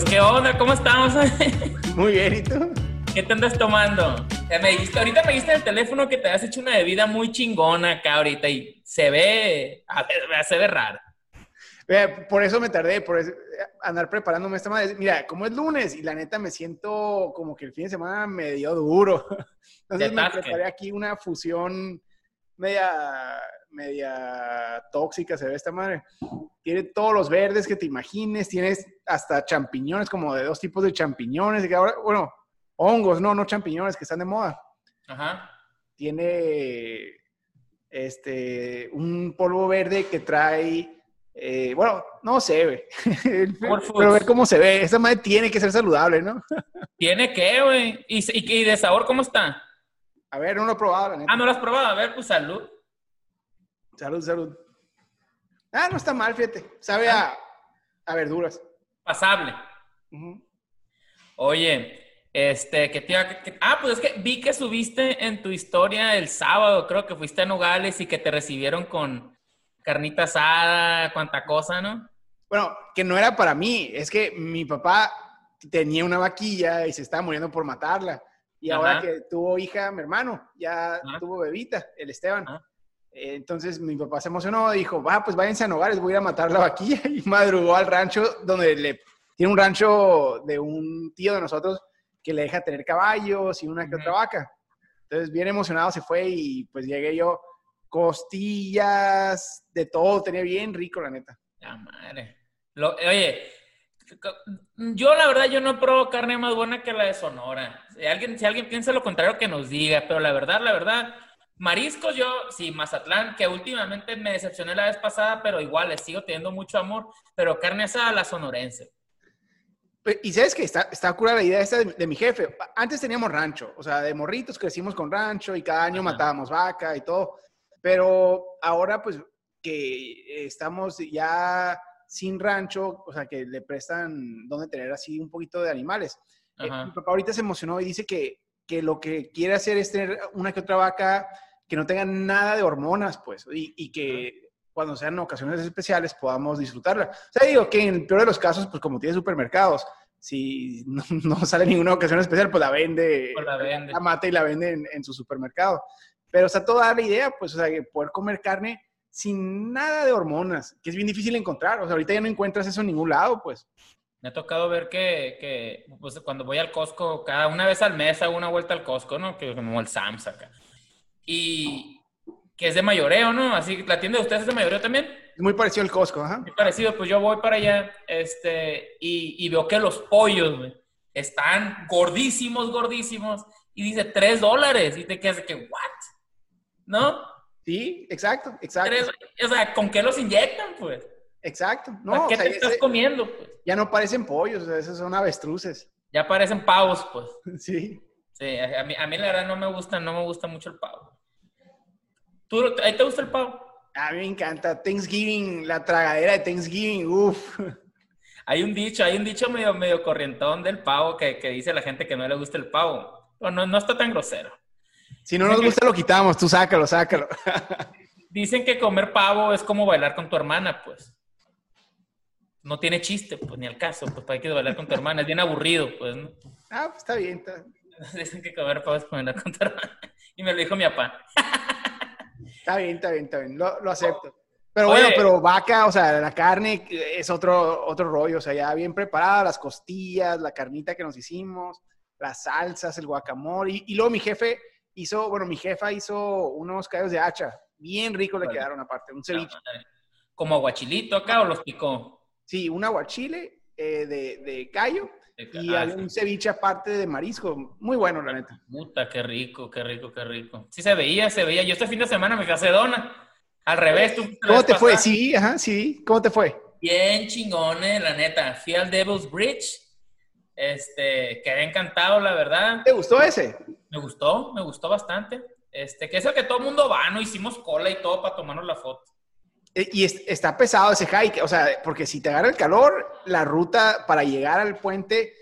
Pues, ¿qué onda? ¿Cómo estamos? Muy bien, ¿y tú? ¿Qué te andas tomando? Eh, me dijiste, ahorita me dijiste en el teléfono que te has hecho una bebida muy chingona acá ahorita y se ve, a ver, se ve raro. Eh, Por eso me tardé, por eso- andar preparándome esta madre. Mira, como es lunes y la neta me siento como que el fin de semana me dio duro. Entonces me preparé aquí una fusión media, media tóxica, se ve esta madre. Tiene todos los verdes que te imagines, tienes hasta champiñones, como de dos tipos de champiñones. que ahora, bueno, hongos, no, no champiñones, que están de moda. Ajá. tiene este un polvo verde que trae eh, bueno, no sé, güey. Pero ver cómo se ve. Esa madre tiene que ser saludable, ¿no? ¿Tiene qué, güey? ¿Y, y, y de sabor cómo está? A ver, no lo he probado, la neta. Ah, ¿no lo has probado? A ver, pues salud. Salud, salud. Ah, no está mal, fíjate. Sabe a, a verduras. Pasable. Oye, este, que te Ah, pues es que vi que subiste en tu historia el sábado, creo que fuiste a Nogales y que te recibieron con carnita asada, cuanta cosa, ¿no? Bueno, que no era para mí. Es que mi papá tenía una vaquilla y se estaba muriendo por matarla. Y Ajá. ahora que tuvo hija, mi hermano, ya Ajá. tuvo bebita, el Esteban. Ajá. Eh, Entonces mi papá se emocionó, dijo, va, pues váyanse a Nogales, voy a ir a matar la vaquilla. Y madrugó al rancho donde le... Tiene un rancho de un tío de nosotros que le deja tener caballos y una que otra vaca. Entonces, bien emocionado se fue y pues llegué yo, costillas, de todo, tenía bien rico, la neta. La madre. Lo- oye, yo la verdad yo no pruebo carne más buena que la de Sonora. Si alguien, si alguien piensa lo contrario, que nos diga. Pero la verdad, la verdad, mariscos yo, sí, Mazatlán, que últimamente me decepcioné la vez pasada, pero igual les sigo teniendo mucho amor. Pero carne asada, la sonorense. Y sabes que está, está cura la idea esta de, de mi jefe. Antes teníamos rancho, o sea, de morritos crecimos con rancho y cada año Ajá. matábamos vaca y todo. Pero ahora, pues, que estamos ya sin rancho, o sea, que le prestan donde tener así un poquito de animales. Eh, mi papá ahorita se emocionó y dice que, que lo que quiere hacer es tener una que otra vaca que no tenga nada de hormonas, pues, y, y que cuando sean ocasiones especiales podamos disfrutarla. O sea, digo que en el peor de los casos, pues como tiene supermercados, si no, no sale ninguna ocasión especial, pues la vende, Pues la vende. la mata y la vende en, en su supermercado. Pero está toda la idea, pues, o sea, que poder comer carne sin nada de hormonas, que es bien difícil encontrar. O sea, ahorita ya no encuentras eso en ningún lado, pues. Me ha tocado ver que, que pues, cuando voy al Costco, cada una vez al mes hago una vuelta al Costco, ¿no? Que como el Sam's acá. Y que es de mayoreo, ¿no? Así, la tienda de ustedes es de mayoreo también. Muy parecido al Costco, ajá. Muy parecido, pues yo voy para allá, este, y, y veo que los pollos, güey, están gordísimos, gordísimos, y dice 3 dólares, y te quedas de que, ¿what? ¿No? Sí, exacto, exacto. O sea, ¿con qué los inyectan, pues? Exacto. No, o ¿Qué sea, te estás ese- comiendo, pues? ya no parecen pollos, esos son avestruces. Ya parecen pavos, pues. Sí. Sí, a mí, a mí la verdad no me gusta, no me gusta mucho el pavo. ¿Tú, ¿Ahí te gusta el pavo? A mí me encanta Thanksgiving, la tragadera de Thanksgiving, uff. Hay un dicho, hay un dicho medio, medio corrientón del pavo que, que dice la gente que no le gusta el pavo. No, no está tan grosero. Si no nos gusta, lo quitamos, tú sácalo, sácalo. Dicen que comer pavo es como bailar con tu hermana, pues. No tiene chiste, pues, ni al caso. Pues, ¿para qué bailar con tu hermana? Es bien aburrido, pues, ¿no? Ah, pues está bien. está, Dicen que comer pavo es como bailar con tu hermana. Y me lo dijo mi papá. está bien, está bien, está bien, lo, lo acepto. Pero Oye. bueno, pero vaca, o sea, la carne es otro, otro rollo, o sea, ya bien preparada, las costillas, la carnita que nos hicimos, las salsas, el guacamole. Y, y luego mi jefe hizo, bueno, mi jefa hizo unos callos de hacha, bien ricos le Vale. quedaron aparte, un ceviche. Como aguachilito acá o los picó. Sí, un aguachile eh, de, de callo y Ah, hay un ceviche aparte de marisco. Muy bueno, la neta. Puta, qué rico, qué rico, qué rico. Sí se veía, se veía. Yo este fin de semana me casé dona. Al revés, tú. ¿Cómo te fue? Sí, ajá, sí. ¿Cómo te fue? Bien chingones, la neta. Fui al Devil's Bridge. Este, quedé encantado, la verdad. ¿Te gustó ese? Me gustó, me gustó bastante. Este, que es el que todo el mundo va, ¿no? Hicimos cola y todo para tomarnos la foto. Eh, Y es- está pesado ese hike, o sea, porque si te agarra el calor, la ruta para llegar al puente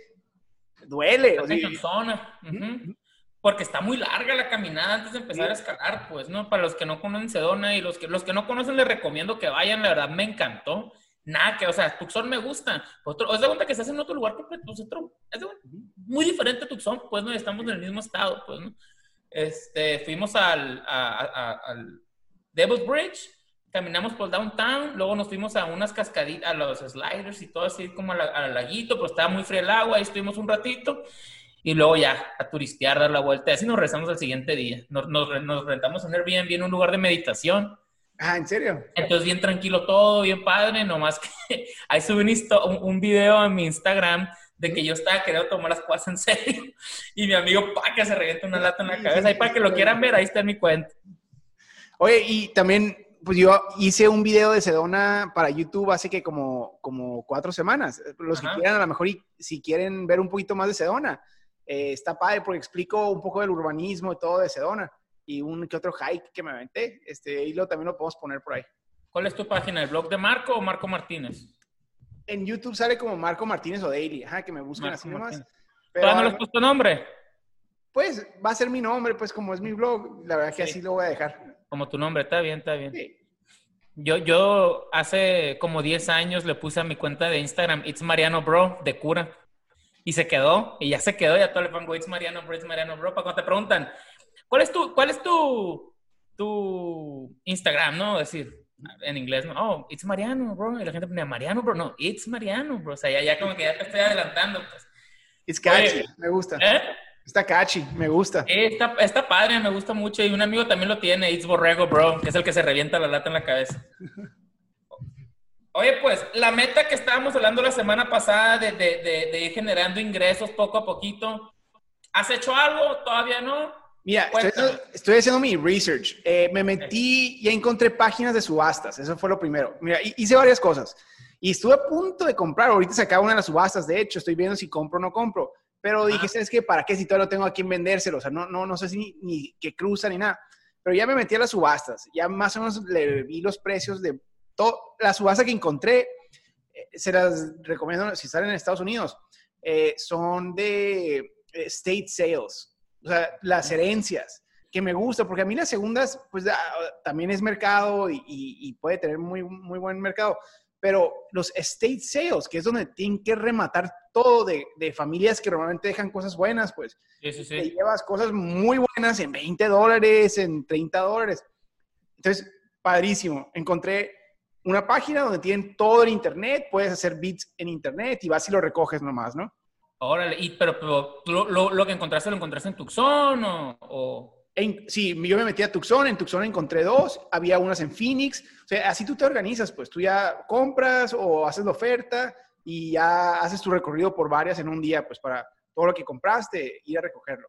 duele. o sea, Está cansona, ujú. Porque está muy larga la caminada antes de empezar a escalar, pues, ¿no? Para los que no conocen Sedona y los que, los que no conocen les recomiendo que vayan, la verdad me encantó. Nada que, o sea, Tucson me gusta. Otro, es de cuenta que estás en otro lugar completo, pues otro, es de, muy diferente a Tucson, pues no estamos en el mismo estado, pues, ¿no? Este, fuimos al, a, a, al Devil's Bridge, caminamos por downtown, luego nos fuimos a unas cascaditas, a los sliders y todo así como al laguito, pero estaba muy frío el agua, ahí estuvimos un ratito y luego ya a turistear, dar la vuelta. Así nos regresamos al siguiente día. Nos, nos, nos rentamos en Airbnb en un lugar de meditación. Ah, ¿en serio? Entonces, bien tranquilo todo, bien padre, nomás que ahí subí un, un, video en mi Instagram de que yo estaba queriendo tomar las cosas en serio y mi amigo pa que se revienta una lata en la cabeza. Ahí para que lo quieran ver, ahí está en mi cuenta. Oye, y también, pues yo hice un video de Sedona para YouTube hace que como, como cuatro semanas. Los que quieran, a lo mejor, y, si quieren ver un poquito más de Sedona, eh, está padre porque explico un poco del urbanismo y todo de Sedona y un que otro hike que me aventé. Este, y lo también lo podemos poner por ahí. ¿Cuál es tu página? ¿El blog de Marco o Marco Martínez? En YouTube sale como Marco Martínez o Daily, ajá, que me busquen así nomás. Pero, no les puesto nombre? Pues va a ser mi nombre, pues como es mi blog, la verdad que así lo voy a dejar. Como tu nombre, está bien, está bien. Yo, yo hace como 10 años le puse a mi cuenta de Instagram, It's Mariano Bro, de cura y se quedó, y ya se quedó, ya todo le pongo It's Mariano Bro, It's Mariano Bro, para cuando te preguntan, ¿cuál es tu, cuál es tu, tu Instagram, no? decir, en inglés, no, oh, It's Mariano Bro, y la gente ponía Mariano Bro, no, It's Mariano Bro, o sea, ya, ya como que ya te estoy adelantando, pues. It's catchy, me gusta. ¿Eh? Está catchy, me gusta. está, está padre, me gusta mucho. Y un amigo también lo tiene, It's Borrego, bro, que es el que se revienta la lata en la cabeza. Oye, pues la meta que estábamos hablando la semana pasada de, de, ir generando ingresos poco a poquito, ¿has hecho algo? ¿Todavía no? Mira, estoy, haciendo mi research. Eh, me metí y encontré páginas de subastas. Eso fue lo primero. Mira, hice varias cosas. Y estuve a punto de comprar. Ahorita se acaba una de las subastas. De hecho, estoy viendo si compro o no compro. Pero dije, ¿sabes qué? ¿Para qué si todavía no tengo a quién vendérselo? O sea, no, no, no sé si ni, ni que cruza ni nada. Pero ya me metí a las subastas. Ya más o menos le vi los precios de la subasta que encontré, eh, se las recomiendo si están en Estados Unidos, eh, son de eh, state sales, o sea, las herencias, que me gusta, porque a mí las segundas, pues ah, también es mercado y, puede tener muy, muy buen mercado, pero los state sales, que es donde tienen que rematar todo de, familias que normalmente dejan cosas buenas, pues sí, sí, sí. te llevas cosas muy buenas en 20 dólares, en 30 dólares. Entonces, padrísimo. Encontré una página donde tienen todo el internet, puedes hacer bits en internet y vas y lo recoges nomás, ¿no? Órale, y, pero, lo, lo, que encontraste, ¿lo encontraste en Tucson o...? Sí, yo me metí a Tucson, en Tucson encontré dos, había unas en Phoenix, o sea, así tú te organizas, pues tú ya compras o haces la oferta y ya haces tu recorrido por varias en un día, pues para todo lo que compraste, ir a recogerlo.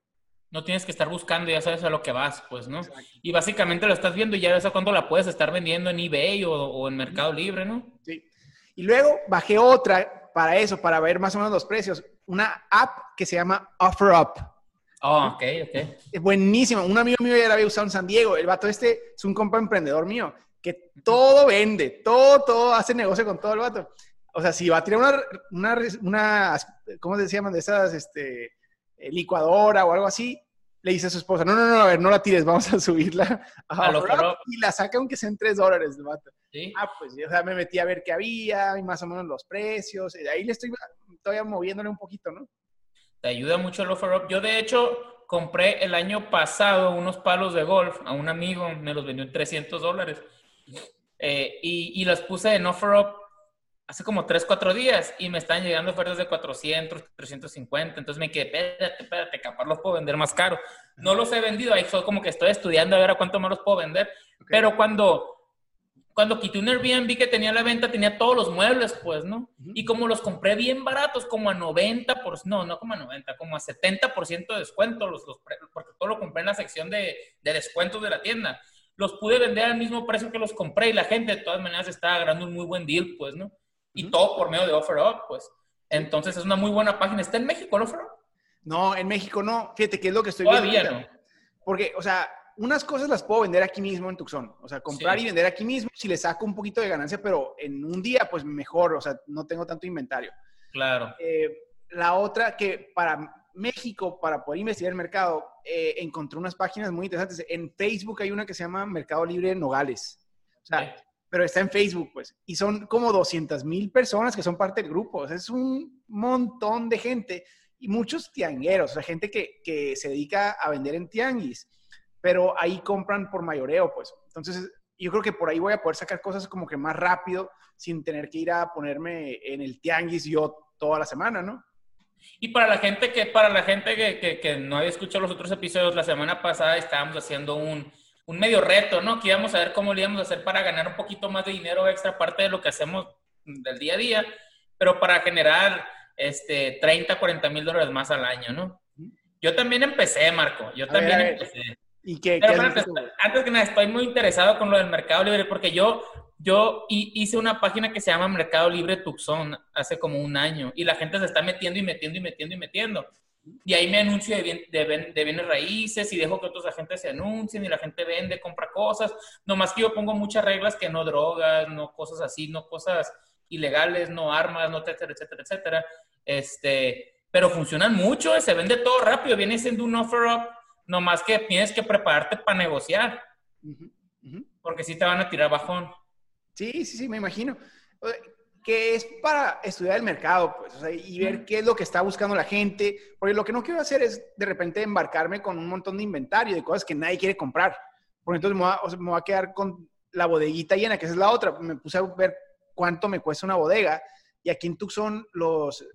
No tienes que estar buscando, ya sabes a lo que vas, pues, ¿no? Y básicamente lo estás viendo y ya ves a cuándo la puedes estar vendiendo en eBay o, en Mercado Libre, ¿no? Sí. Y luego bajé otra para eso, para ver más o menos los precios. Una app que se llama OfferUp. Oh, ok, ok. Es buenísima. Un amigo mío ya la había usado en San Diego. El vato este es un compa emprendedor mío que todo vende, todo, todo hace negocio con todo el vato. O sea, si va a tirar una, una, una ¿cómo se llaman? De esas, este, eh, licuadora o algo así, le dice a su esposa, no, no, no, a ver, no la tires, vamos a subirla a, y la saca aunque sean tres dólares ¿Sí? Ah, pues, o sea, me metí a ver qué había y más o menos los precios, y ahí le estoy todavía moviéndole un poquito, ¿no? Te ayuda mucho el offer up. Yo, de hecho, compré el año pasado unos palos de golf a un amigo, me los vendió en 300 dólares. Eh, y, y los puse en offer up hace como 3, 4 días y me están llegando ofertas de 400, 350. Entonces me quedé, espérate, espérate, capaz los puedo vender más caro. No los he vendido, ahí fue como que estoy estudiando a ver a cuánto me los puedo vender. Pero cuando, cuando quité un Airbnb que tenía la venta, tenía todos los muebles, pues, ¿no? Y como los compré bien baratos, como a 90%, por, no, no como a 90, como a 70% de descuento, los, los, porque todo lo compré en la sección de, de descuentos de la tienda. Los pude vender al mismo precio que los compré y la gente de todas maneras estaba ganando un muy buen deal, pues, ¿no? y todo por medio de OfferUp, pues. Entonces es una muy buena página. ¿Está en México el OfferUp? No, en México no. Fíjate que es lo que estoy Todavía viendo. No. Porque, o sea, unas cosas las puedo vender aquí mismo en Tucson. O sea, comprar y vender aquí mismo si le saco un poquito de ganancia, pero en un día, pues mejor. O sea, no tengo tanto inventario. Claro. Eh, la otra que para México, para poder investigar el mercado, eh, encontré unas páginas muy interesantes. En Facebook hay una que se llama Mercado Libre Nogales. O sea, pero está en Facebook, pues. Y son como 200 mil personas que son parte del grupo. O sea, es un montón de gente y muchos tiangueros, o sea, gente que, que se dedica a vender en tianguis, pero ahí compran por mayoreo, pues. Entonces, yo creo que por ahí voy a poder sacar cosas como que más rápido sin tener que ir a ponerme en el tianguis yo toda la semana, ¿no? Y para la gente que, para la gente que, que, no había escuchado los otros episodios, la semana pasada estábamos haciendo un, un, medio reto, ¿no? Que íbamos a ver cómo lo íbamos a hacer para ganar un poquito más de dinero extra, aparte de lo que hacemos del día a día, pero para generar este, 30, 40 mil dólares más al año, ¿no? Yo también empecé, Marco. Yo también empecé. ¿Y qué, antes, antes, que nada, estoy muy interesado con lo del Mercado Libre porque yo yo hice una página que se llama Mercado Libre Tucson hace como un año y la gente se está metiendo y metiendo y metiendo y metiendo. Y ahí me anuncio de, de, bienes raíces y dejo que otros agentes se anuncien y la gente vende, compra cosas. Nomás que yo pongo muchas reglas que no drogas, no cosas así, no cosas ilegales, no armas, no etcétera, etcétera, etcétera. Este, pero funcionan mucho, se vende todo rápido, viene siendo un offer up, nomás que tienes que prepararte para negociar. Porque si te van a tirar bajón. Sí, sí, sí, me imagino. Que es para estudiar el mercado, pues, o sea, y ver qué es lo que está buscando la gente. Porque lo que no quiero hacer es de repente embarcarme con un montón de inventario de cosas que nadie quiere comprar. Porque entonces me voy a, me voy a quedar con la bodeguita llena, que esa es la otra. Me puse a ver cuánto me cuesta una bodega. Y aquí en Tucson, los,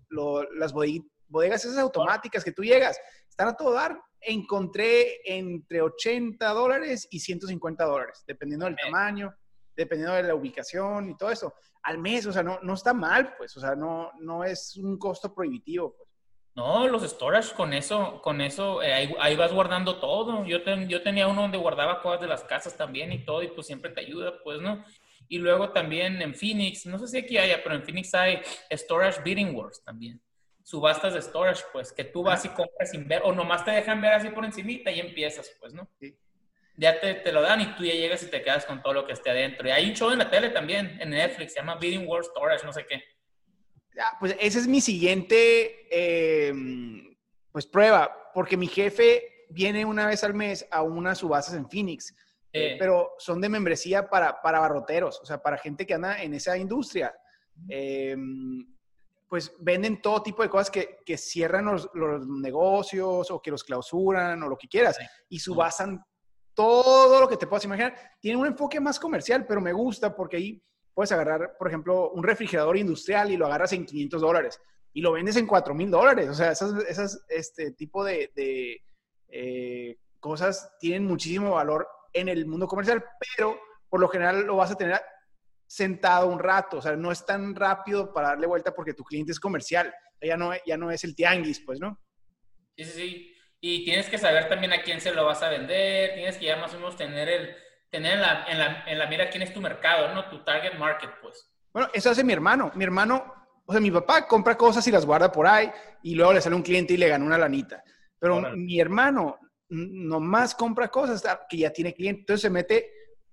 las bodegas esas automáticas que tú llegas, están a todo dar. Encontré entre 80 dólares y 150 dólares, dependiendo del tamaño dependiendo de la ubicación y todo eso, al mes, o sea, no, no está mal, pues, o sea, no, no es un costo prohibitivo, pues. No, los storage con eso, con eso, eh, ahí, vas guardando todo. Yo, yo tenía uno donde guardaba cosas de las casas también y todo, y pues siempre te ayuda, pues, ¿no? Y luego también en Phoenix, no sé si aquí haya, pero en Phoenix hay Storage Bidding Wars también. Subastas de storage, pues, que tú vas y compras sin ver, o nomás te dejan ver así por encimita y empiezas, pues, ¿no? Sí ya te, te, lo dan y tú ya llegas y te quedas con todo lo que esté adentro. Y hay un show en la tele también, en Netflix, se llama Bidding World Storage, no sé qué. Ya, pues esa es mi siguiente, eh, pues prueba, porque mi jefe viene una vez al mes a unas subastas en Phoenix, eh, pero son de membresía para, para barroteros, o sea, para gente que anda en esa industria. Eh, pues venden todo tipo de cosas que, que cierran los, los, negocios o que los clausuran o lo que quieras y subasan todo lo que te puedas imaginar. Tiene un enfoque más comercial, pero me gusta porque ahí puedes agarrar, por ejemplo, un refrigerador industrial y lo agarras en 500 dólares y lo vendes en 4 mil dólares. O sea, esas, esas este tipo de, de eh, cosas tienen muchísimo valor en el mundo comercial, pero por lo general lo vas a tener sentado un rato. O sea, no es tan rápido para darle vuelta porque tu cliente es comercial. Ya no, ya no es el tianguis, pues, ¿no? Sí, sí, sí. Y tienes que saber también a quién se lo vas a vender, tienes que ya más o menos tener, el, tener en, la, en, la, en la mira quién es tu mercado, ¿no? Tu target market, pues. Bueno, eso hace mi hermano. Mi hermano, o sea, mi papá compra cosas y las guarda por ahí y luego le sale un cliente y le gana una lanita. Pero mi hermano nomás compra cosas que ya tiene cliente. Entonces se mete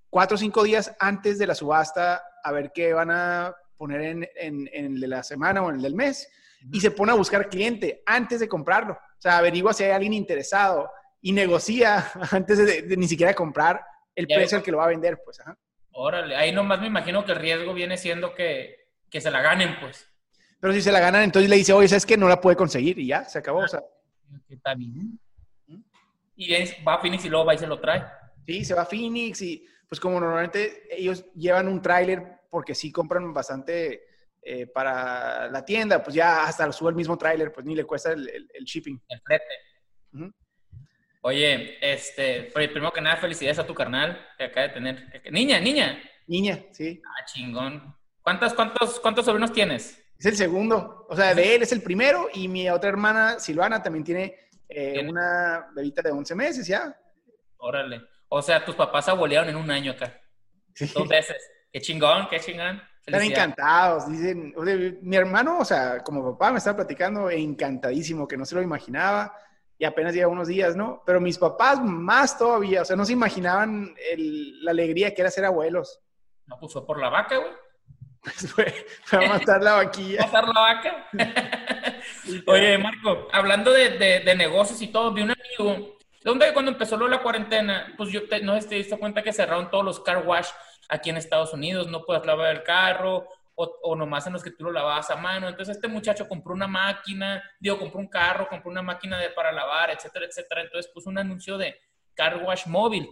cuatro o cinco días antes de la subasta a ver qué van a poner en, en, en el de la semana o en el del mes y se pone a buscar cliente antes de comprarlo. O sea, averigua si hay alguien interesado y negocia antes de, ni siquiera comprar el precio al que lo va a vender, pues. Órale, ahí nomás me imagino que el riesgo viene siendo que, que, se la ganen, pues. Pero si se la ganan, entonces le dice, oye, ¿sabes que No la puede conseguir y ya, se acabó. o sea. Está bien. Y va a Phoenix y luego va y se lo trae. Sí, se va a Phoenix y pues como normalmente ellos llevan un tráiler porque sí compran bastante eh, para la tienda, pues ya hasta lo sube el mismo tráiler, pues ni le cuesta el, el, shipping. El flete. Oye, este, primero que nada, felicidades a tu carnal que acaba de tener. Niña, niña. Niña, sí. Ah, chingón. ¿Cuántos, cuántos, cuántos sobrinos tienes? Es el segundo. O sea, de él es el primero y mi otra hermana, Silvana, también tiene eh, una bebita de 11 meses ya. Órale. O sea, tus papás abuelearon en un año acá. Dos veces. Qué chingón, qué chingón. Están encantados, dicen, mi hermano, o sea, como papá me estaba platicando, encantadísimo, que no se lo imaginaba, y apenas lleva unos días, ¿no? Pero mis papás más todavía, o sea, no se imaginaban la alegría que era ser abuelos. No, pues fue por la vaca, güey. Pues fue, a matar la vaquilla. ¿Matar la vaca? Oye, Marco, hablando de, de, negocios y todo, vi un amigo donde cuando empezó la cuarentena, pues yo no sé si te diste cuenta que cerraron todos los car wash aquí en Estados Unidos, no puedes lavar el carro, o, nomás en los que tú lo lavabas a mano. Entonces este muchacho compró una máquina, digo, compró un carro, compró una máquina de, para lavar, etcétera, etcétera. Entonces puso un anuncio de car wash móvil.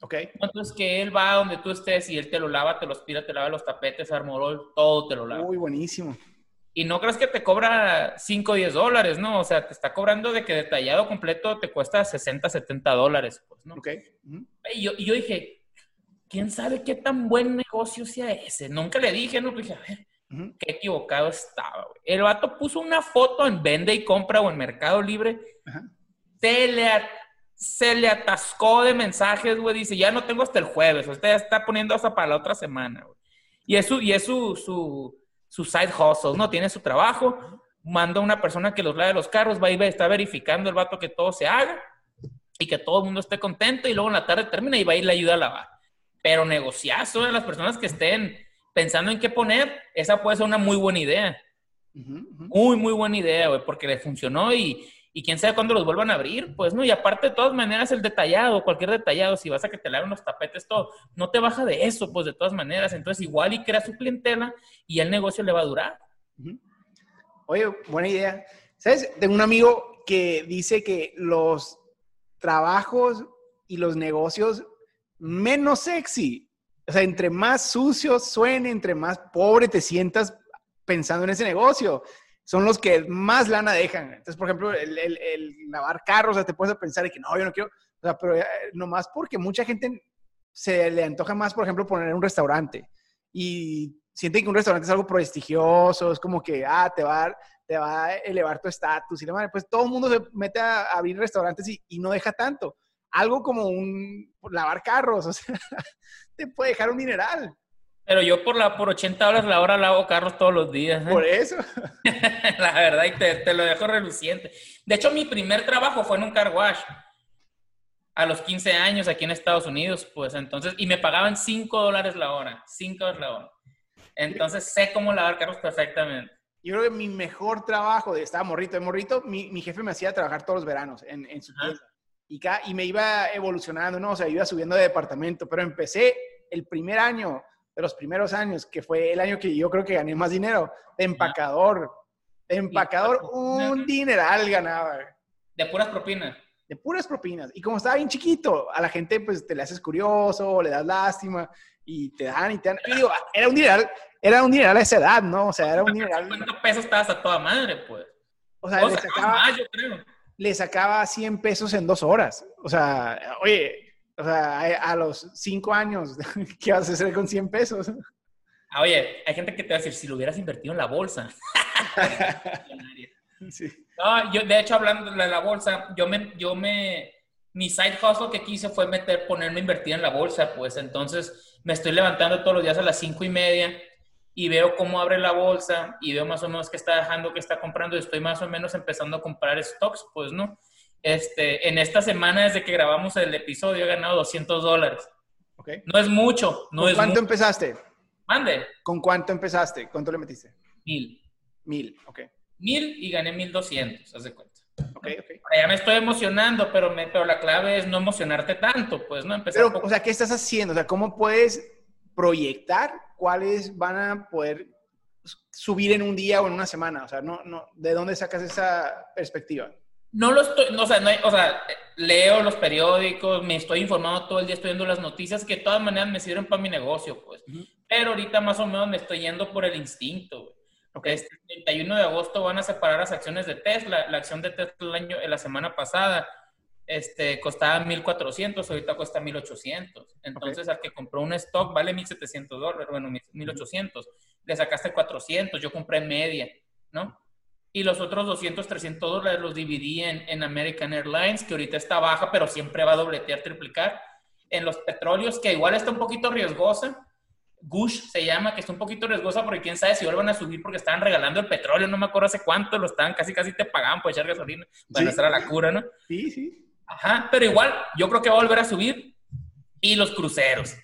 Ok. Entonces que él va donde tú estés y él te lo lava, te lo aspira, te lava los tapetes, armorol, todo te lo lava. Uy, buenísimo. Y no crees que te cobra 5 o 10 dólares, ¿no? O sea, te está cobrando de que detallado completo te cuesta 60, 70 dólares, pues, ¿no? Ok. y, yo, y yo dije, quién sabe qué tan buen negocio sea ese. Nunca le dije, no, dije, a ver, qué equivocado estaba, güey. El vato puso una foto en Vende y Compra o en Mercado Libre. Se, le, se le atascó de mensajes, güey. Dice, ya no tengo hasta el jueves. Usted ya está poniendo hasta para la otra semana, güey. Y es su, y es su, su, su side hustle, ¿no? Tiene su trabajo. Manda una persona que los lave los carros, va y está verificando el vato que todo se haga y que todo el mundo esté contento y luego en la tarde termina y va a ir le ayuda a lavar pero negociazo de las personas que estén pensando en qué poner, esa puede ser una muy buena idea. Muy, muy buena idea, güey, porque le funcionó y, y quién sabe cuándo los vuelvan a abrir, pues, ¿no? Y aparte, de todas maneras, el detallado, cualquier detallado, si vas a que te laven los tapetes, todo, no te baja de eso, pues, de todas maneras. Entonces, igual y crea su clientela y el negocio le va a durar. Oye, buena idea. ¿Sabes? Tengo un amigo que dice que los trabajos y los negocios menos sexy. O sea, entre más sucio suene, entre más pobre te sientas pensando en ese negocio, son los que más lana dejan. Entonces, por ejemplo, el, lavar carros, o sea, te puedes pensar que no, yo no quiero, o sea, pero eh, nomás porque mucha gente se le antoja más, por ejemplo, poner un restaurante y sienten que un restaurante es algo prestigioso, es como que, ah, te va a, te va a elevar tu estatus y demás. Pues todo el mundo se mete a abrir restaurantes y, y no deja tanto algo como un lavar carros, o sea, te puede dejar un mineral. Pero yo por la por 80 dólares la hora lavo carros todos los días. ¿eh? Por eso. la verdad, y te, lo dejo reluciente. De hecho, mi primer trabajo fue en un car wash. A los 15 años aquí en Estados Unidos, pues entonces, y me pagaban 5 dólares la hora. 5 dólares la hora. Entonces sé cómo lavar carros perfectamente. Yo creo que mi mejor trabajo, de estaba morrito, de morrito, mi, mi jefe me hacía trabajar todos los veranos en, en su tienda y, y me iba evolucionando, ¿no? O sea, iba subiendo de departamento, pero empecé el primer año, de los primeros años, que fue el año que yo creo que gané más dinero, de empacador. De empacador, un dineral ganaba. De puras propinas. De puras propinas. Y como estaba bien chiquito, a la gente pues te le haces curioso, le das lástima y te dan y te dan. Y digo, era un dineral, era un dineral a esa edad, ¿no? O sea, era un dineral. ¿Cuántos pesos estabas a toda madre, pues? O sea, le sacaba, más, yo creo le sacaba 100 pesos en dos horas. O sea, oye, o sea, a, los cinco años, ¿qué vas a hacer con 100 pesos? Ah, oye, hay gente que te va a decir, si lo hubieras invertido en la bolsa. sí. No, yo, de hecho, hablando de la bolsa, yo me, yo me, mi side hustle que quise fue meter, ponerme a invertir en la bolsa, pues entonces me estoy levantando todos los días a las cinco y media y veo cómo abre la bolsa y veo más o menos qué está dejando, qué está comprando y estoy más o menos empezando a comprar stocks, pues, ¿no? Este, en esta semana, desde que grabamos el episodio, he ganado 200 dólares. Okay. No es mucho. No ¿Con cuánto empezaste? Mande. ¿Con cuánto empezaste? ¿Cuánto le metiste? Mil. Mil, ok. Mil y gané 1200, haz de cuenta. Ok, ok. Ya me estoy emocionando, pero, me, pero la clave es no emocionarte tanto, pues, ¿no? Empezar pero, o sea, ¿qué estás haciendo? O sea, ¿cómo puedes proyectar cuáles van a poder subir en un día o en una semana? O sea, no, no, ¿de dónde sacas esa perspectiva? No lo estoy, no, o, sea, no, o sea, leo los periódicos, me estoy informando todo el día, estoy viendo las noticias que de todas maneras me sirven para mi negocio, pues. Pero ahorita más o menos me estoy yendo por el instinto, Okay. Este 31 de agosto van a separar las acciones de Tesla. La acción de Tesla el año, la semana pasada este, costaba 1.400, ahorita cuesta 1.800. Entonces, al que compró un stock vale 1.700 dólares, bueno, 1.800. Le sacaste 400, yo compré media, ¿no? Y los otros 200, 300 dólares los dividí en, en American Airlines, que ahorita está baja, pero siempre va a dobletear, triplicar. En los petróleos, que igual está un poquito riesgosa. Gush se llama, que está un poquito riesgosa porque quién sabe si vuelvan a subir porque estaban regalando el petróleo, no me acuerdo hace cuánto, lo estaban casi casi te pagaban por echar gasolina. Bueno, esa era la cura, ¿no? Sí, sí. Ajá, pero igual, yo creo que va a volver a subir. Y los cruceros.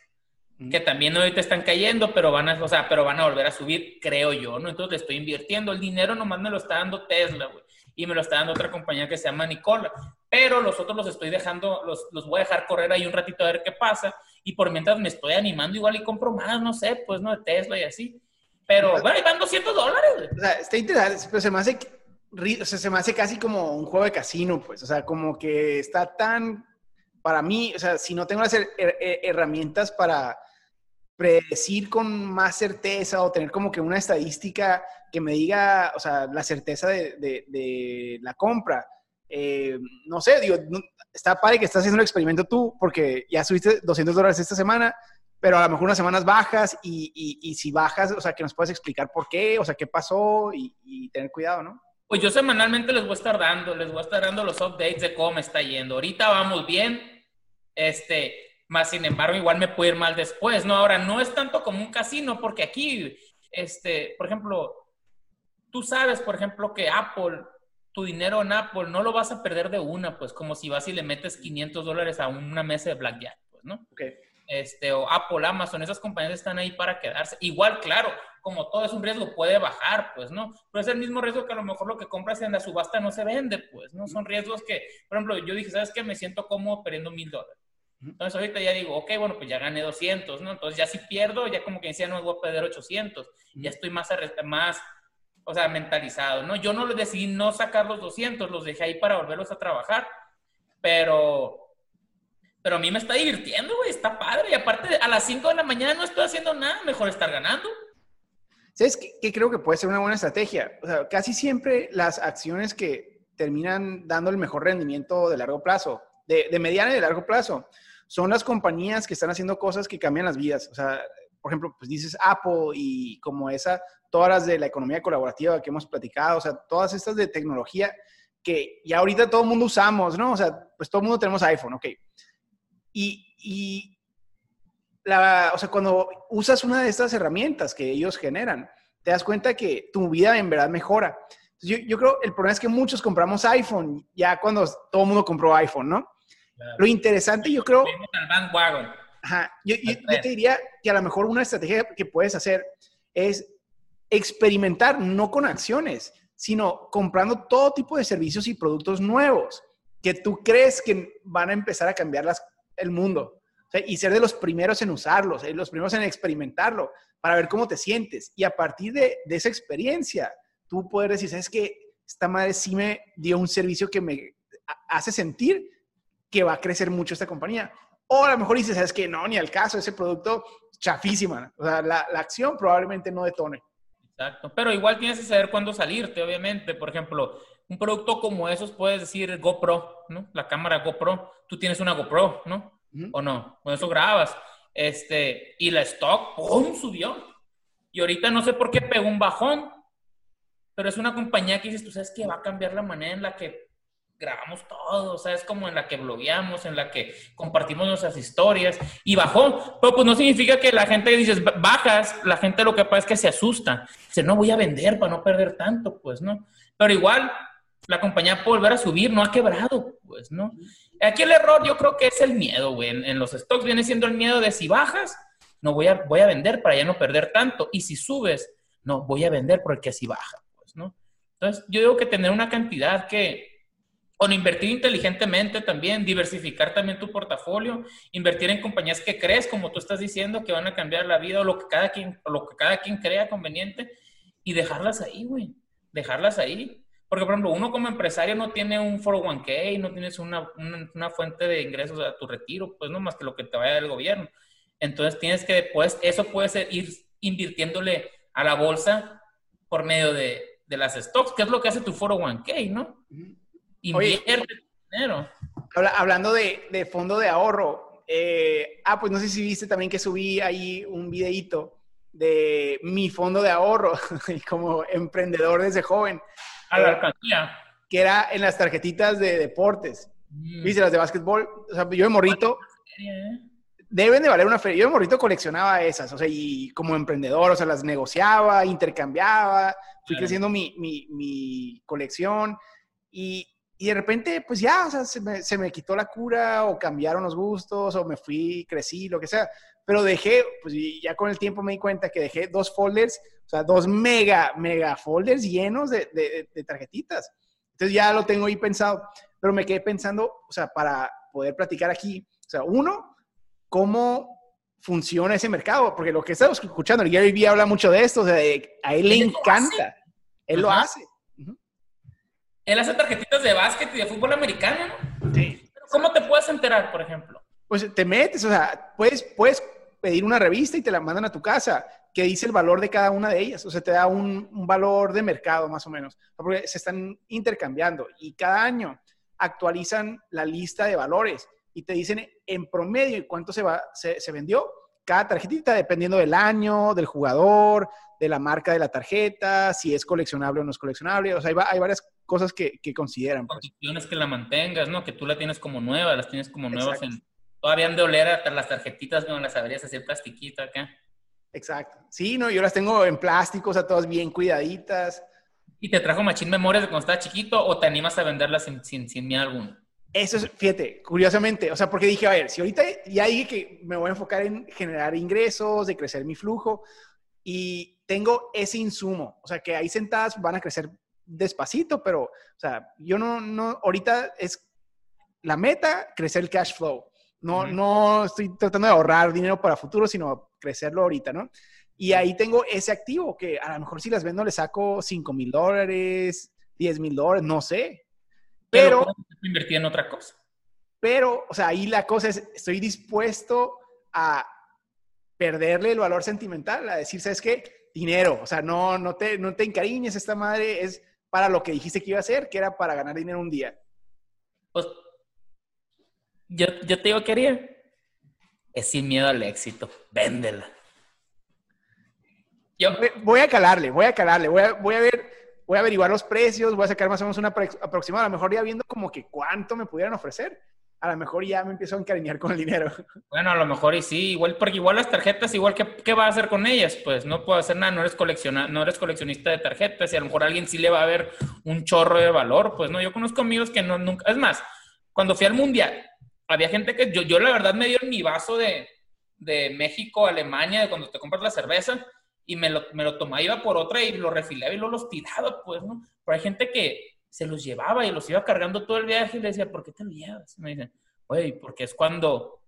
Que también ahorita están cayendo, pero van a, o sea, pero van a volver a subir, creo yo, ¿no? Entonces le estoy invirtiendo. El dinero nomás me lo está dando Tesla, güey. Y me lo está dando otra compañía que se llama Nicola. pero los otros los estoy dejando, los, los voy a dejar correr ahí un ratito a ver qué pasa, y por mientras me estoy animando igual y compro más, no sé, pues no de Tesla y así. Pero, bueno, ahí van 200 dólares. O sea, está interesante, pero se me hace, o sea, se me hace casi como un juego de casino, pues, o sea, como que está tan, para mí, o sea, si no tengo las herramientas para predecir con más certeza o tener como que una estadística que me diga, o sea, la certeza de, de, la compra. Eh, no sé, digo, está padre que estás haciendo el experimento tú porque ya subiste 200 dólares esta semana, pero a lo mejor unas semanas bajas y, y, si bajas, o sea, que nos puedes explicar por qué, o sea, qué pasó y, y, tener cuidado, ¿no? Pues yo semanalmente les voy a estar dando, les voy a estar dando los updates de cómo me está yendo. Ahorita vamos bien, este, más sin embargo, igual me puede ir mal después, ¿no? Ahora, no es tanto como un casino, porque aquí, este, por ejemplo, tú sabes, por ejemplo, que Apple, tu dinero en Apple no lo vas a perder de una, pues como si vas y le metes 500 dólares a una mesa de blackjack, pues, ¿no? Okay. Este, o Apple, Amazon, esas compañías están ahí para quedarse. Igual, claro, como todo es un riesgo, puede bajar, pues, ¿no? Pero es el mismo riesgo que a lo mejor lo que compras en la subasta no se vende, pues, ¿no? Son riesgos que, por ejemplo, yo dije, ¿sabes qué? Me siento cómodo perdiendo mil dólares. Entonces ahorita ya digo, ok, bueno, pues ya gané 200, ¿no? Entonces ya si pierdo, ya como que decía, no, voy a perder 800. Ya estoy más, más, o sea, mentalizado, ¿no? Yo no decidí no sacar los 200, los dejé ahí para volverlos a trabajar, pero... Pero a mí me está divirtiendo, güey, está padre. Y aparte, a las 5 de la mañana no estoy haciendo nada, mejor estar ganando. ¿Sabes qué, creo que puede ser una buena estrategia? O sea, casi siempre las acciones que terminan dando el mejor rendimiento de largo plazo, de, mediano y de largo plazo, son las compañías que están haciendo cosas que cambian las vidas. O sea, por ejemplo, pues dices Apple y como esa, todas las de la economía colaborativa que hemos platicado, o sea, todas estas de tecnología que ya ahorita todo el mundo usamos, ¿no? O sea, pues todo el mundo tenemos iPhone, ok. Y, y la, o sea, cuando usas una de estas herramientas que ellos generan, te das cuenta que tu vida en verdad mejora. Yo, yo creo, el problema es que muchos compramos iPhone ya cuando todo el mundo compró iPhone, ¿no? Lo interesante, yo creo. Ajá, yo, te diría que a lo mejor una estrategia que puedes hacer es experimentar no con acciones, sino comprando todo tipo de servicios y productos nuevos que tú crees que van a empezar a cambiar las, el mundo. y ser de los primeros en usarlos, eh, los primeros en experimentarlo, para ver cómo te sientes. Y a partir de, de esa experiencia, tú puedes decir, ¿sabes qué? Esta madre sí me dio un servicio que me hace sentir que va a crecer mucho esta compañía. O a lo mejor dices, ¿sabes que No, ni al caso, ese producto chafísima. O sea, la, la acción probablemente no detone. Exacto, pero igual tienes que saber cuándo salirte, obviamente. Por ejemplo, un producto como esos puedes decir GoPro, ¿no? La cámara GoPro. Tú tienes una GoPro, ¿no? ¿O no? Con eso grabas. Este, y la stock, ¡pum! subió. Y ahorita no sé por qué pegó un bajón, pero es una compañía que dices, tú sabes que va a cambiar la manera en la que grabamos todo, o sea, es como en la que blogueamos, en la que compartimos nuestras historias y bajó, pero pues no significa que la gente dices bajas, la gente lo que pasa es que se asusta, dice no voy a vender para no perder tanto, pues no, pero igual la compañía puede volver a subir, no ha quebrado, pues no. Aquí el error yo creo que es el miedo, güey, en, los stocks viene siendo el miedo de si bajas, no voy a, voy a vender para ya no perder tanto. Y si subes, no, voy a vender porque así baja, pues no. Entonces yo digo que tener una cantidad que o invertir inteligentemente también, diversificar también tu portafolio, invertir en compañías que crees, como tú estás diciendo, que van a cambiar la vida o lo que cada quien, lo que cada quien crea conveniente y dejarlas ahí, güey. Dejarlas ahí. Porque, por ejemplo, uno como empresario no tiene un 401k, no tienes una, una, fuente de ingresos a tu retiro, pues no más que lo que te vaya del gobierno. Entonces tienes que, pues, eso puede ser ir invirtiéndole a la bolsa por medio de, de las stocks, que es lo que hace tu 401k, ¿no? Invierte dinero. hablando de, fondo de ahorro, eh, ah, pues no sé si viste también que subí ahí un videito de mi fondo de ahorro como emprendedor desde joven. A la eh, alcaldía. Que era en las tarjetitas de deportes. Mm. ¿Viste las de básquetbol? O sea, yo de morrito. ¿eh? Deben de valer una feria. Yo de morrito coleccionaba esas, o sea, y como emprendedor, o sea, las negociaba, intercambiaba, fui creciendo mi, mi, mi colección y, y de repente, pues ya, o sea, se me, se me, quitó la cura o cambiaron los gustos o me fui, crecí, lo que sea. Pero dejé, pues ya con el tiempo me di cuenta que dejé dos folders, o sea, dos mega, mega folders llenos de, de, tarjetitas. Entonces ya lo tengo ahí pensado. pero me quedé pensando, o sea, para poder platicar aquí, o sea, uno, cómo funciona ese mercado, porque lo que estamos escuchando, el Gary Vee habla mucho de esto, o sea, a él le encanta, él lo hace. Él hace tarjetitas de básquet y de fútbol americano, ¿no? Sí. ¿Cómo te puedes enterar, por ejemplo? Pues te metes, o sea, puedes, puedes pedir una revista y te la mandan a tu casa que dice el valor de cada una de ellas. O sea, te da un, un valor de mercado más o menos, porque se están intercambiando y cada año actualizan la lista de valores y te dicen en promedio cuánto se, va, se, se vendió cada tarjetita, dependiendo del año, del jugador, de la marca de la tarjeta, si es coleccionable o no es coleccionable. O sea, hay, hay varias cosas que, que consideran. Pues. Condiciones que la mantengas, ¿no? Que tú la tienes como nueva, las tienes como nuevas en... Todavía han de oler hasta las tarjetitas, no las sabrías hacer plastiquito acá. Exacto. Sí, no, yo las tengo en plástico, o sea, todas bien cuidaditas. ¿Y te trajo Machín Memorias de cuando estaba chiquito o te animas a venderlas sin, sin, sin miedo alguno? Eso es, fíjate, curiosamente, o sea, porque dije, a ver, si ahorita ya dije que me voy a enfocar en generar ingresos, de crecer mi flujo, y tengo ese insumo, o sea, que ahí sentadas van a crecer despacito, pero, o sea, yo no, no, ahorita es la meta, crecer el cash flow. No, no estoy tratando de ahorrar dinero para futuro, sino crecerlo ahorita, ¿no? Y ahí tengo ese activo que a lo mejor si las vendo le saco 5 mil dólares, 10 mil dólares, no sé. Pero, pero invertir en otra cosa. Pero, o sea, ahí la cosa es, estoy dispuesto a perderle el valor sentimental, a decir, ¿sabes qué? Dinero, o sea, no, no, te, no te encariñes, esta madre es para lo que dijiste que iba a hacer, que era para ganar dinero un día. Pues, yo, yo te digo que haría. Es sin miedo al éxito. Véndela. Yo voy a calarle, voy a calarle, voy a, voy a ver, voy a averiguar los precios, voy a sacar más o menos una aproximada, a lo mejor ya viendo como que cuánto me pudieran ofrecer. A lo mejor ya me empiezo a encariñar con el dinero. Bueno, a lo mejor y sí, igual, porque igual las tarjetas, igual, ¿qué, qué va a hacer con ellas? Pues no puedo hacer nada, no eres, colecciona, no eres coleccionista de tarjetas y a lo mejor a alguien sí le va a ver un chorro de valor, pues no, yo conozco amigos que no, nunca, es más, cuando fui al Mundial, había gente que, yo, yo la verdad me dieron mi vaso de, de México, Alemania, de cuando te compras la cerveza, y me lo, me lo tomaba, iba por otra y lo refilaba y luego los tiraba, pues, ¿no? Pero hay gente que se los llevaba y los iba cargando todo el viaje y le decía, ¿por qué te lo llevas? Y me dicen, oye, porque es cuando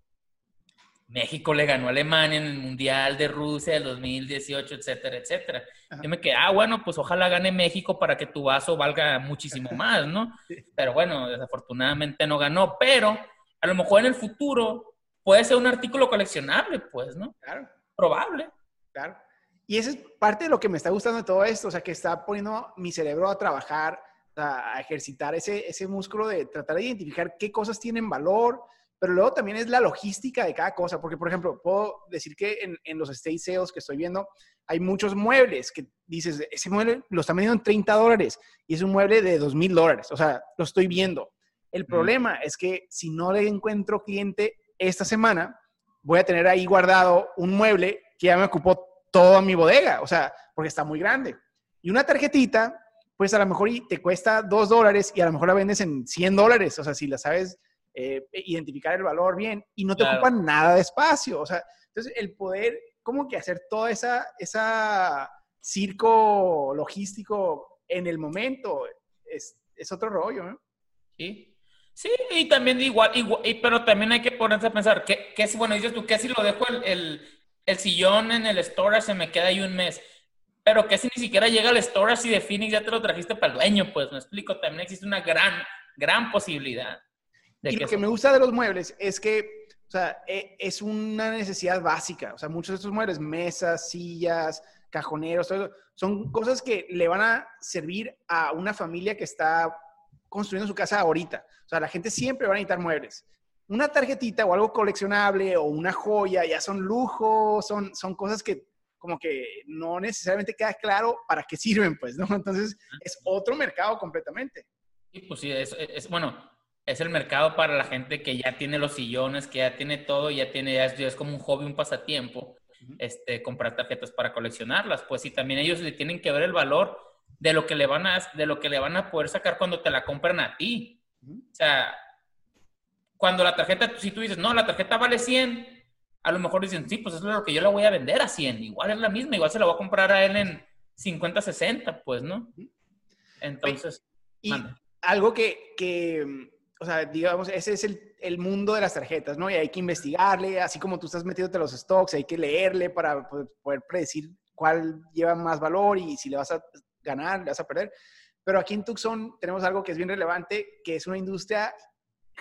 México le ganó a Alemania en el Mundial de Rusia del 2018, etcétera, etcétera. Ajá. Yo me quedé, ah, bueno, pues ojalá gane México para que tu vaso valga muchísimo más, ¿no? Sí. Pero bueno, desafortunadamente no ganó, pero a lo mejor en el futuro puede ser un artículo coleccionable, pues, ¿no? Claro. Probable. Claro. Y esa es parte de lo que me está gustando de todo esto, o sea, que está poniendo mi cerebro a trabajar, a ejercitar ese, ese músculo de tratar de identificar qué cosas tienen valor, pero luego también es la logística de cada cosa, porque por ejemplo, puedo decir que en, en los state sales que estoy viendo, hay muchos muebles que dices, ese mueble lo están vendiendo en 30 dólares y es un mueble de 2 mil dólares, o sea, lo estoy viendo. El problema es que si no le encuentro cliente esta semana, voy a tener ahí guardado un mueble que ya me ocupó toda mi bodega, o sea, porque está muy grande. Y una tarjetita, pues a lo mejor te cuesta dos dólares y a lo mejor la vendes en 100 dólares, o sea, si la sabes eh, identificar el valor bien y no te claro. ocupan nada de espacio, o sea, entonces el poder como que hacer toda esa, esa circo logístico en el momento es, es otro rollo, ¿no? Sí. Sí, y también igual, igual y, pero también hay que ponerse a pensar, ¿qué, qué si, bueno, dices tú, ¿qué si lo dejo el, el, el sillón en el storage se me queda ahí un mes. Pero que si ni siquiera llega al storage y de Phoenix ya te lo trajiste para el dueño, pues me explico, también existe una gran, gran posibilidad. De y que lo que me gusta de los muebles es que, o sea, e, es una necesidad básica. O sea, muchos de estos muebles, mesas, sillas, cajoneros, todo eso, son cosas que le van a servir a una familia que está construyendo su casa ahorita. O sea, la gente siempre va a necesitar muebles una tarjetita o algo coleccionable o una joya ya son lujos, son, son cosas que como que no necesariamente queda claro para qué sirven, pues, ¿no? Entonces es otro mercado completamente. Sí, pues sí, es, es, bueno, es el mercado para la gente que ya tiene los sillones, que ya tiene todo, ya tiene, ya es, ya es como un hobby, un pasatiempo, uh -huh. este, comprar tarjetas para coleccionarlas, pues sí, también ellos le tienen que ver el valor de lo que le van a, de lo que le van a poder sacar cuando te la compran a ti. Uh -huh. O sea, cuando la tarjeta, si tú dices, no, la tarjeta vale 100, a lo mejor dicen, sí, pues eso es lo que yo la voy a vender a 100. Igual es la misma, igual se la voy a comprar a él en 50, 60, pues, ¿no? Entonces, y manda. algo que, que, o sea, digamos, ese es el, el, mundo de las tarjetas, ¿no? Y hay que investigarle, así como tú estás metiéndote a los stocks, hay que leerle para poder predecir cuál lleva más valor y si le vas a ganar, le vas a perder. Pero aquí en Tucson tenemos algo que es bien relevante, que es una industria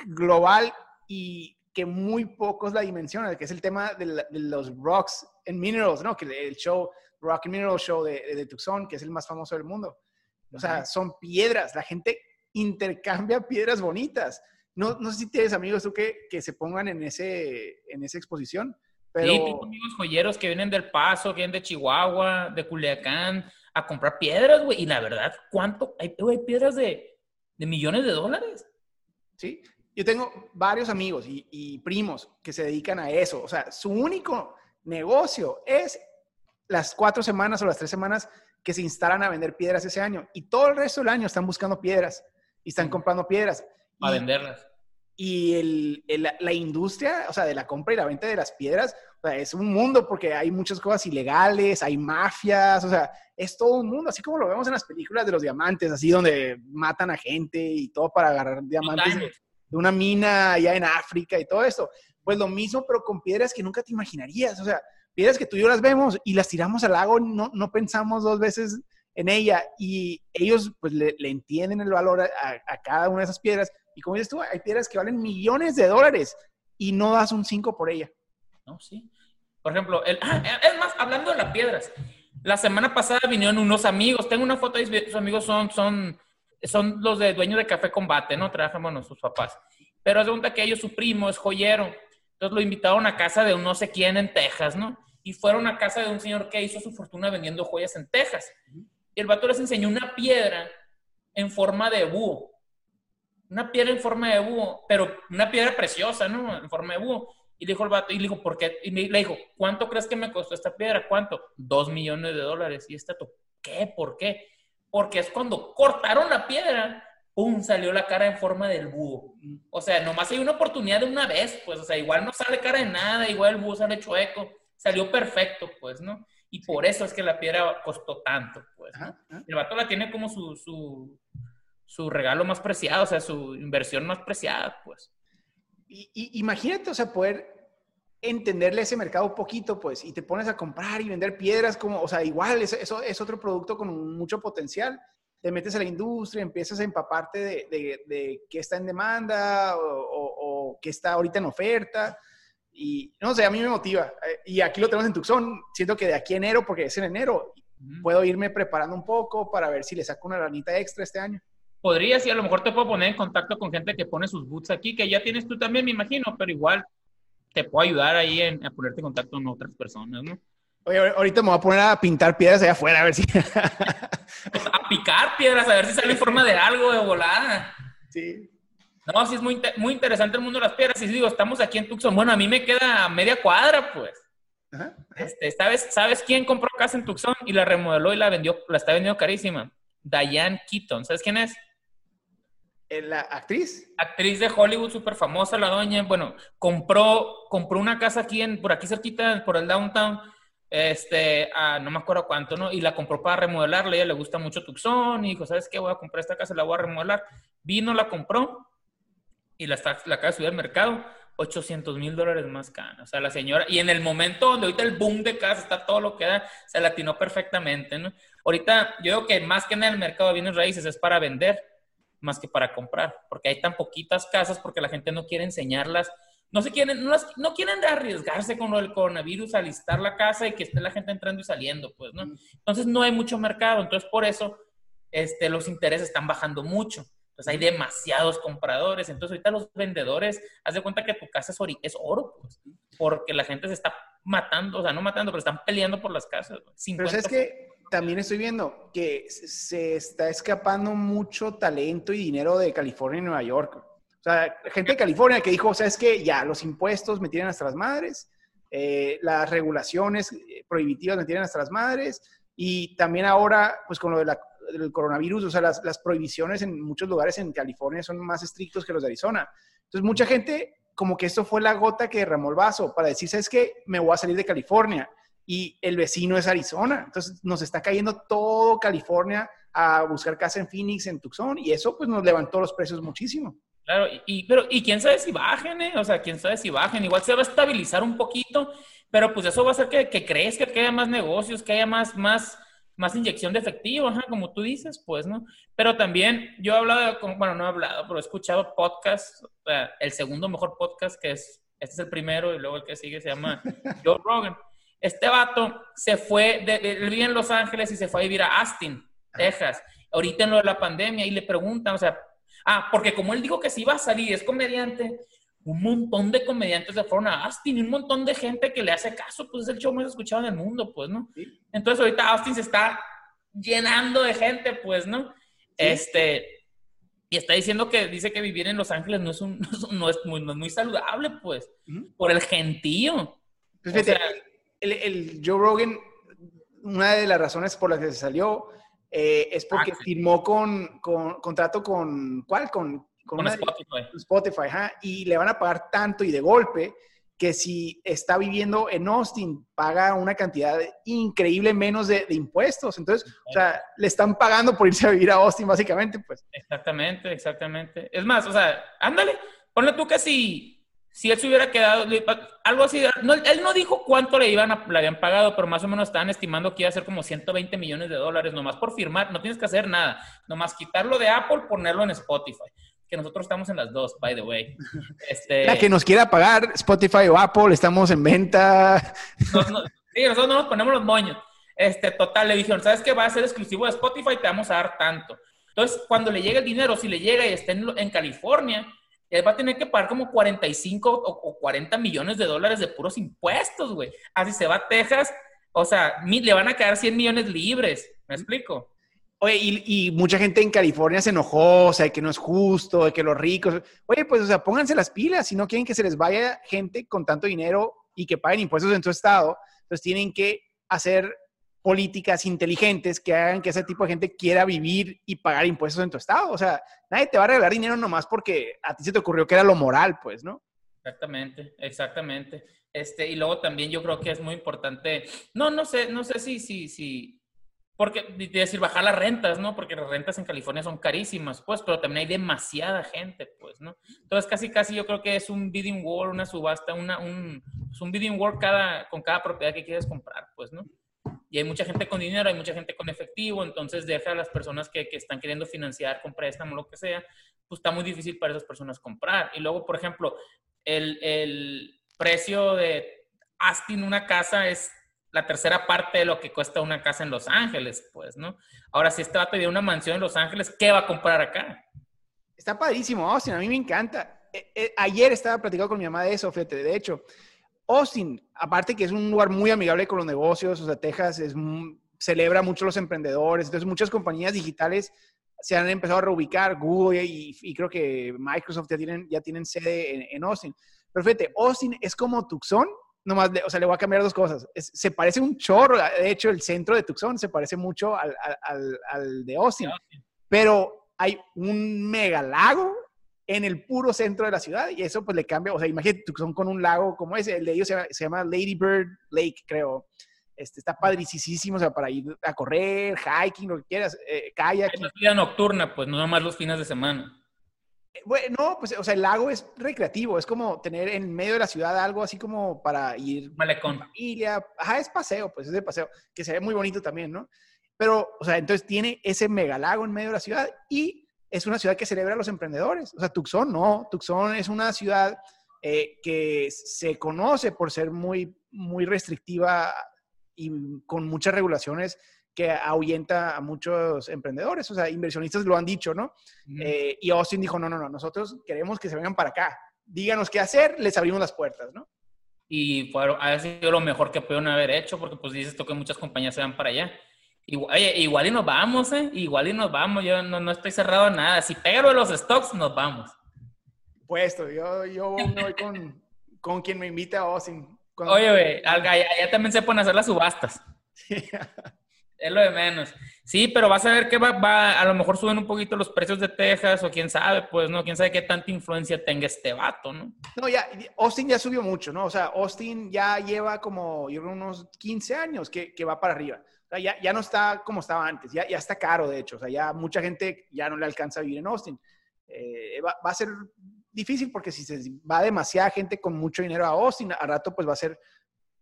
global y que muy pocos la dimensionan, que es el tema de, los rocks and minerals, ¿no? Que el show, Rock and Mineral Show de, de, Tucson, que es el más famoso del mundo. O sea, son piedras. La gente intercambia piedras bonitas. No, no sé si tienes amigos tú que, que se pongan en, ese, en esa exposición. Pero... Sí, tengo amigos joyeros que vienen del Paso, que vienen de Chihuahua, de Culiacán, a comprar piedras, güey. Y la verdad, ¿cuánto? Hay, hay piedras de, de, millones de dólares. Sí, yo tengo varios amigos y, y, primos que se dedican a eso. O sea, su único negocio es las cuatro semanas o las tres semanas que se instalan a vender piedras ese año. Y todo el resto del año están buscando piedras y están comprando piedras. Para venderlas. Y el, el, la industria, o sea, de la compra y la venta de las piedras, o sea, es un mundo porque hay muchas cosas ilegales, hay mafias, o sea, es todo un mundo, así como lo vemos en las películas de los diamantes, así donde matan a gente y todo para agarrar diamantes de, una mina allá en África y todo esto. Pues lo mismo, pero con piedras que nunca te imaginarías, o sea, piedras que tú y yo las vemos y las tiramos al lago, no, no pensamos dos veces en ella y ellos pues le, entienden el valor a, cada una de esas piedras. Y como dices tú, hay piedras que valen millones de dólares y no das un 5 por ella. No, sí. Por ejemplo, el, ah, es más, hablando de las piedras, la semana pasada vinieron unos amigos, tengo una foto de sus amigos son, son, son los de dueños de Café Combate, ¿no? Trabajan, bueno, sus papás. Pero cuenta que ellos, su primo es joyero. Entonces lo invitaron a casa de un no sé quién en Texas, ¿no? Y fueron a casa de un señor que hizo su fortuna vendiendo joyas en Texas. Y el vato les enseñó una piedra en forma de búho. Una piedra en forma de búho, pero una piedra preciosa, ¿no? En forma de búho. Y le dijo el vato, y le dijo, ¿por qué? Y le dijo, ¿cuánto crees que me costó esta piedra? ¿Cuánto? Dos millones de dólares. Y este, ¿qué? ¿Por qué? Porque es cuando cortaron la piedra, ¡pum! salió la cara en forma del búho. O sea, nomás hay una oportunidad de una vez, pues, o sea, igual no sale cara de nada, igual el búho sale chueco, salió perfecto, pues, ¿no? Y por eso es que la piedra costó tanto, pues. El vato la tiene como su, su, su, regalo más preciado, o sea, su inversión más preciada, pues. Y, imagínate, o sea, poder entenderle ese mercado un poquito, pues, y te pones a comprar y vender piedras como, o sea, igual, eso, es otro producto con mucho potencial. Te metes a la industria, empiezas a empaparte de, de, de qué está en demanda o, o, o qué está ahorita en oferta y no sé, a mí me motiva. Eh, y aquí lo tenemos en Tucson. Siento que de aquí a enero, porque es en enero, puedo irme preparando un poco para ver si le saco una ranita extra este año. Podrías, y a lo mejor te puedo poner en contacto con gente que pone sus boots aquí, que ya tienes tú también, me imagino, pero igual te puedo ayudar ahí en, a ponerte en contacto con otras personas, ¿no? Oye, ahorita me voy a poner a pintar piedras allá afuera, a ver si. Pues, a picar piedras, a ver si sale en forma de algo de volada. Sí. No, sí es muy, muy interesante el mundo de las piedras. Y digo, estamos aquí en Tucson. Bueno, a mí me queda media cuadra, pues. Este, ¿sabes, ¿Sabes quién compró casa en Tucson y la remodeló y la vendió, la está vendiendo carísima? Diane Keaton. ¿Sabes quién es? ¿La actriz? Actriz de Hollywood, súper famosa, la doña. Bueno, compró, compró una casa aquí, en, por aquí cerquita, por el downtown, este, no me acuerdo cuánto, ¿no? Y la compró para remodelarla. A ella le gusta mucho Tucson y dijo, ¿sabes qué? Voy a comprar esta casa, la voy a remodelar. Vino, la compró y la, está, la de al mercado, 800 mil dólares más cara. O sea, la señora, y en el momento donde ahorita el boom de casa está todo lo que da, se latinó perfectamente, ¿no? Ahorita yo digo que más que en el mercado de bienes raíces es para vender más que para comprar, porque hay tan poquitas casas porque la gente no quiere enseñarlas, no se quieren, no, no quieren arriesgarse con lo del coronavirus a listar la casa y que esté la gente entrando y saliendo, pues, ¿no? Entonces no hay mucho mercado, entonces por eso este, los intereses están bajando mucho. Entonces hay demasiados compradores. Entonces ahorita los vendedores, haz de cuenta que tu casa es, oro, es oro pues, porque la gente se está matando, o sea, no matando, pero están peleando por las casas. Pero es que también estoy viendo que se está escapando mucho talento y dinero de California y Nueva York. O sea, gente de California que dijo, o sea, es que ya los impuestos me tienen hasta las madres, eh, las regulaciones eh, prohibitivas me tienen hasta las madres, y también ahora, pues con lo de la del coronavirus, o sea, las, prohibiciones en muchos lugares en California son más estrictos que los de Arizona. Entonces, mucha gente, como que esto fue la gota que derramó el vaso para decir, ¿sabes qué? Me voy a salir de California y el vecino es Arizona. Entonces, nos está cayendo todo California a buscar casa en Phoenix, en Tucson, y eso pues nos levantó los precios muchísimo. Claro, y, pero, y quién sabe si bajen, ¿eh? O sea, quién sabe si bajen. Igual se va a estabilizar un poquito, pero pues eso va a hacer que, que crezca, que haya más negocios, que haya más, más, más inyección de efectivo, ajá, como tú dices, pues, ¿no? Pero también yo he hablado, con, bueno, no he hablado, pero he escuchado podcasts, el segundo mejor podcast, que es, este es el primero y luego el que sigue se llama Joe Rogan. Este vato se fue, de, de, él vive en Los Ángeles y se fue a vivir a Austin, Texas. Ahorita en lo de la pandemia y le preguntan, o sea, ah, porque como él dijo que se iba a salir, es comediante, un montón de comediantes se fueron a Austin y un montón de gente que le hace caso, pues es el show más escuchado en el mundo, pues, ¿no? Entonces ahorita Austin se está llenando de gente, pues, ¿no? Este, y está diciendo que dice que vivir en Los Ángeles no es, un, no es, muy, no es muy, saludable, pues, por el gentío. Pues fíjate, el, el, Joe Rogan, una de las razones por las que se salió eh, es porque ah, firmó con, con, contrato con, ¿cuál? Con con, Spotify. Spotify, y le van a pagar tanto y de golpe que si está viviendo en Austin, paga una cantidad increíble menos de, impuestos. Entonces, o sea, le están pagando por irse a vivir a Austin, básicamente, pues. Exactamente, exactamente. Es más, o sea, ándale, ponle tú que si, si él se hubiera quedado, algo así, él no dijo cuánto le, iban a, le habían pagado, pero más o menos estaban estimando que iba a ser como 120 millones de dólares, nomás por firmar, no tienes que hacer nada, nomás quitarlo de Apple, ponerlo en Spotify que nosotros estamos en las dos, by the way. Este... La que nos quiera pagar Spotify o Apple, estamos en venta. sí, nosotros no nos ponemos los moños. Este, total, le dijeron, ¿sabes qué? Va a ser exclusivo de Spotify, te vamos a dar tanto. Entonces, cuando le llegue el dinero, si le llega y está en, en California, él va a tener que pagar como 45 o, o 40 millones de dólares de puros impuestos, güey. Así se va a Texas, o sea, le van a quedar 100 millones libres. ¿Me explico? Oye, y, mucha gente en California se enojó, o sea, que no es justo, de que los ricos. Oye, pues, o sea, pónganse las pilas. Si no quieren que se les vaya gente con tanto dinero y que paguen impuestos en su estado, entonces tienen que hacer políticas inteligentes que hagan que ese tipo de gente quiera vivir y pagar impuestos en tu estado. O sea, nadie te va a regalar dinero nomás porque a ti se te ocurrió que era lo moral, pues, ¿no? Exactamente, exactamente. Este, y luego también yo creo que es muy importante, no, no sé, no sé si, si, si, porque, decir, bajar las rentas, ¿no? Porque las rentas en California son carísimas, pues, pero también hay demasiada gente, pues, ¿no? Entonces, casi, casi yo creo que es un bidding war, una subasta, una, un, es un bidding war cada, con cada propiedad que quieres comprar, pues, ¿no? Y hay mucha gente con dinero, hay mucha gente con efectivo, entonces deja a las personas que, que están queriendo financiar con préstamo, lo que sea, pues está muy difícil para esas personas comprar. Y luego, por ejemplo, el, el precio de Astin, una casa, es la tercera parte de lo que cuesta una casa en Los Ángeles, pues, ¿no? Ahora, si este va a pedir una mansión en Los Ángeles, ¿qué va a comprar acá? Está padrísimo, Austin, a mí me encanta. Eh, eh, ayer estaba platicando con mi mamá de eso, fíjate, de hecho, Austin, aparte que es un lugar muy amigable con los negocios, o sea, Texas es, celebra mucho los emprendedores, entonces muchas compañías digitales se han empezado a reubicar, Google y, creo que Microsoft ya tienen, ya tienen sede en, en Austin. Pero fíjate, Austin es como Tucson, nomás, o sea, le voy a cambiar dos cosas. se parece un chorro, de hecho, el centro de Tucson se parece mucho al, al, al de Austin, pero hay un mega lago en el puro centro de la ciudad y eso pues le cambia, o sea, imagínate Tucson con un lago como ese, el de ellos se llama, Lady Bird Lake, creo. Este, está padricísimo, o sea, para ir a correr, hiking, lo que quieras, eh, kayak. Es vida nocturna, pues, no nomás los fines de semana. Bueno, no, pues, o sea, el lago es recreativo, es como tener en medio de la ciudad algo así como para ir Malecón. familia. Ajá, es paseo, pues es de paseo, que se ve muy bonito también, ¿no? Pero, o sea, entonces tiene ese megalago en medio de la ciudad y es una ciudad que celebra a los emprendedores. O sea, Tucson no, Tucson es una ciudad eh, que se conoce por ser muy, muy restrictiva y con muchas regulaciones que ahuyenta a muchos emprendedores, o sea, inversionistas lo han dicho, ¿no? Eh, y Austin dijo, no, no, no, nosotros queremos que se vengan para acá, díganos qué hacer, les abrimos las puertas, ¿no? Y fue, ha sido lo mejor que pudieron haber hecho, porque pues dices tú que muchas compañías se van para allá. Igual, igual y nos vamos, ¿eh? Igual y nos vamos, yo no, no estoy cerrado a nada. Si pego los stocks, nos vamos. Puesto, yo, yo me voy con, con quien me invita a Austin. Oye, güey, ya, también se pueden hacer las subastas. Es lo de menos. Sí, pero vas a ver que va, a lo mejor suben un poquito los precios de Texas o quién sabe, pues, ¿no? Quién sabe qué tanta influencia tenga este vato, ¿no? No, ya, Austin ya subió mucho, ¿no? O sea, Austin ya lleva como, yo creo, unos 15 años que, que va para arriba. O sea, ya, ya, no está como estaba antes, ya, ya está caro, de hecho. O sea, ya mucha gente ya no le alcanza a vivir en Austin. eh, va, va, a ser difícil porque si se va demasiada gente con mucho dinero a Austin, a rato pues va a ser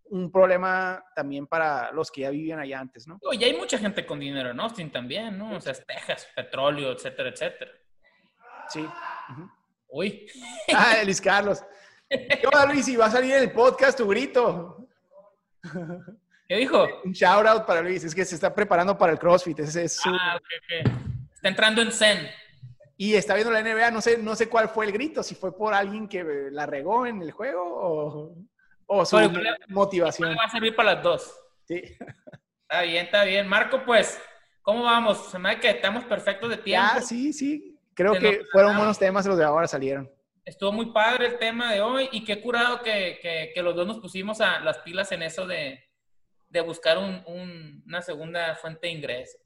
un problema también para los que ya vivían allá antes, ¿no? Oye, hay mucha gente con dinero en Austin también, ¿no? O sea, Texas, petróleo, etcétera, etcétera. Sí. Uh -huh. Uy. Ah, Luis Carlos. ¿Qué onda, Luis? Y va a salir en el podcast tu grito. ¿Qué dijo? Un shout out para Luis. Es que se está preparando para el CrossFit. Ese es su... Ah, okay, okay. Está entrando en Zen. Y está viendo la NBA. No sé, no sé cuál fue el grito. Si fue por alguien que la regó en el juego o, o su motivación. Va a servir para las dos. Sí. Está bien, está bien. Marco, pues, ¿cómo vamos? Se me da que estamos perfectos de tiempo. Ya, sí, sí. Creo Se que fueron buenos temas los de ahora salieron. Estuvo muy padre el tema de hoy y qué curado que, que, que los dos nos pusimos a las pilas en eso de, de buscar un, un, una segunda fuente de ingreso.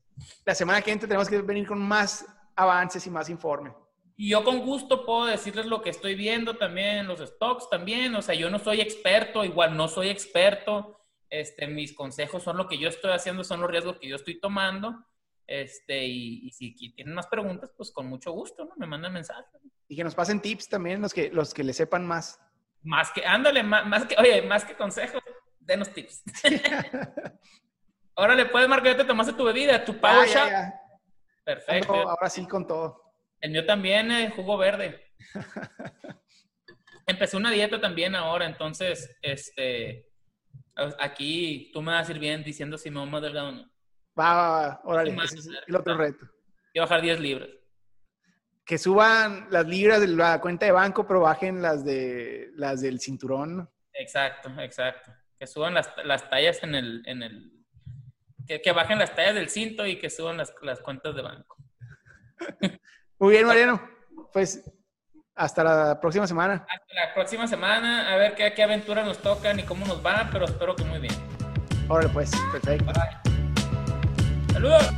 La semana que entra tenemos que venir con más avances y más informe. Y yo con gusto puedo decirles lo que estoy viendo también, los stocks también. O sea, yo no soy experto, igual no soy experto. Este, mis consejos son lo que yo estoy haciendo, son los riesgos que yo estoy tomando. Este, y, y si tienen más preguntas, pues con mucho gusto, ¿no? Me mandan mensajes. Y que nos pasen tips también los que, los que le sepan más. Más que, ándale, más, más que, oye, más que consejos, denos tips. Órale, pues, Marco, ya te tomaste tu bebida, tu power Ya, shot. ya, ya. Perfecto. Ando ahora sí con todo. El mío también, eh, jugo verde. Empecé una dieta también ahora, entonces, este, aquí tú me vas a ir bien diciendo si me voy más delgado o no. Va, va, va. Órale, ese es el otro reto. Quiero bajar 10 libras. Que suban las libras de la cuenta de banco, pero bajen las, de, las del cinturón. Exacto, exacto. Que suban las, las tallas en el, en el, que, que bajen las tallas del cinto y que suban las, las cuentas de banco. Muy bien, Mariano. Pues hasta la próxima semana. Hasta la próxima semana, a ver qué, qué aventuras nos tocan y cómo nos van, pero espero que muy bien. Órale, pues. Perfecto. Saludos.